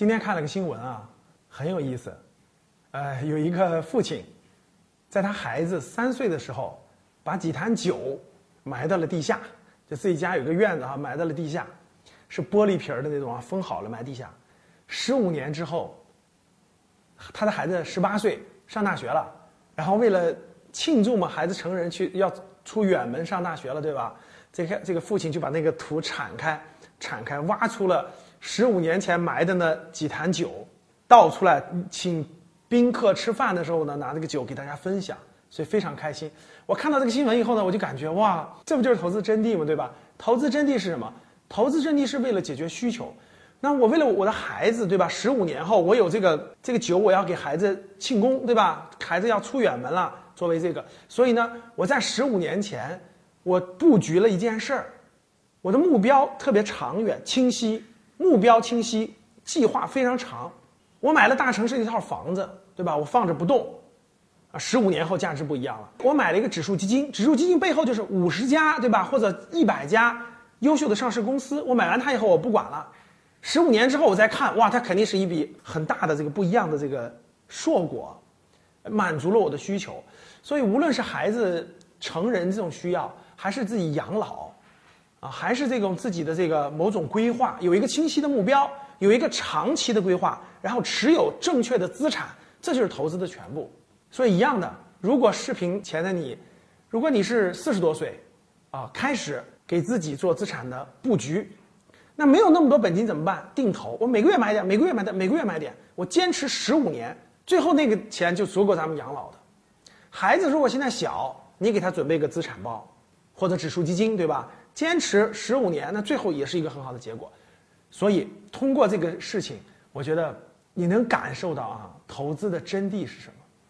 今天看了个新闻啊，很有意思。呃，有一个父亲，在他孩子三岁的时候，把几坛酒埋到了地下，就自己家有个院子啊，埋到了地下，是玻璃瓶的那种啊，封好了埋地下。十五年之后，他的孩子十八岁上大学了，然后为了庆祝嘛，孩子成人去要出远门上大学了，对吧？这个这个父亲就把那个土铲开，铲开，挖出了十五年前埋的那几坛酒，倒出来，请宾客吃饭的时候呢，拿这个酒给大家分享，所以非常开心。我看到这个新闻以后呢，我就感觉哇，这不就是投资真谛吗？对吧？投资真谛是什么？投资真谛是为了解决需求。那我为了我的孩子，对吧？十五年后，我有这个这个酒，我要给孩子庆功，对吧？孩子要出远门了，作为这个，所以呢，我在十五年前，我布局了一件事儿，我的目标特别长远、清晰，目标清晰，计划非常长。我买了大城市一套房子，对吧？我放着不动，啊，十五年后价值不一样了。我买了一个指数基金，指数基金背后就是五十家，对吧？或者一百家优秀的上市公司。我买完它以后，我不管了。十五年之后我再看，哇，它肯定是一笔很大的这个不一样的这个硕果，满足了我的需求。所以无论是孩子成人这种需要，还是自己养老，啊，还是这种自己的这个某种规划，有一个清晰的目标，有一个长期的规划，然后持有正确的资产，这就是投资的全部。所以一样的，如果视频前的你，如果你是四十多岁，啊，开始给自己做资产的布局。那没有那么多本金怎么办？定投，我每个月买点，每个月买点，每个月买点，我坚持十五年，最后那个钱就足够咱们养老的。孩子如果现在小，你给他准备个资产包，或者指数基金，对吧？坚持十五年，那最后也是一个很好的结果。所以通过这个事情，我觉得你能感受到啊，投资的真谛是什么。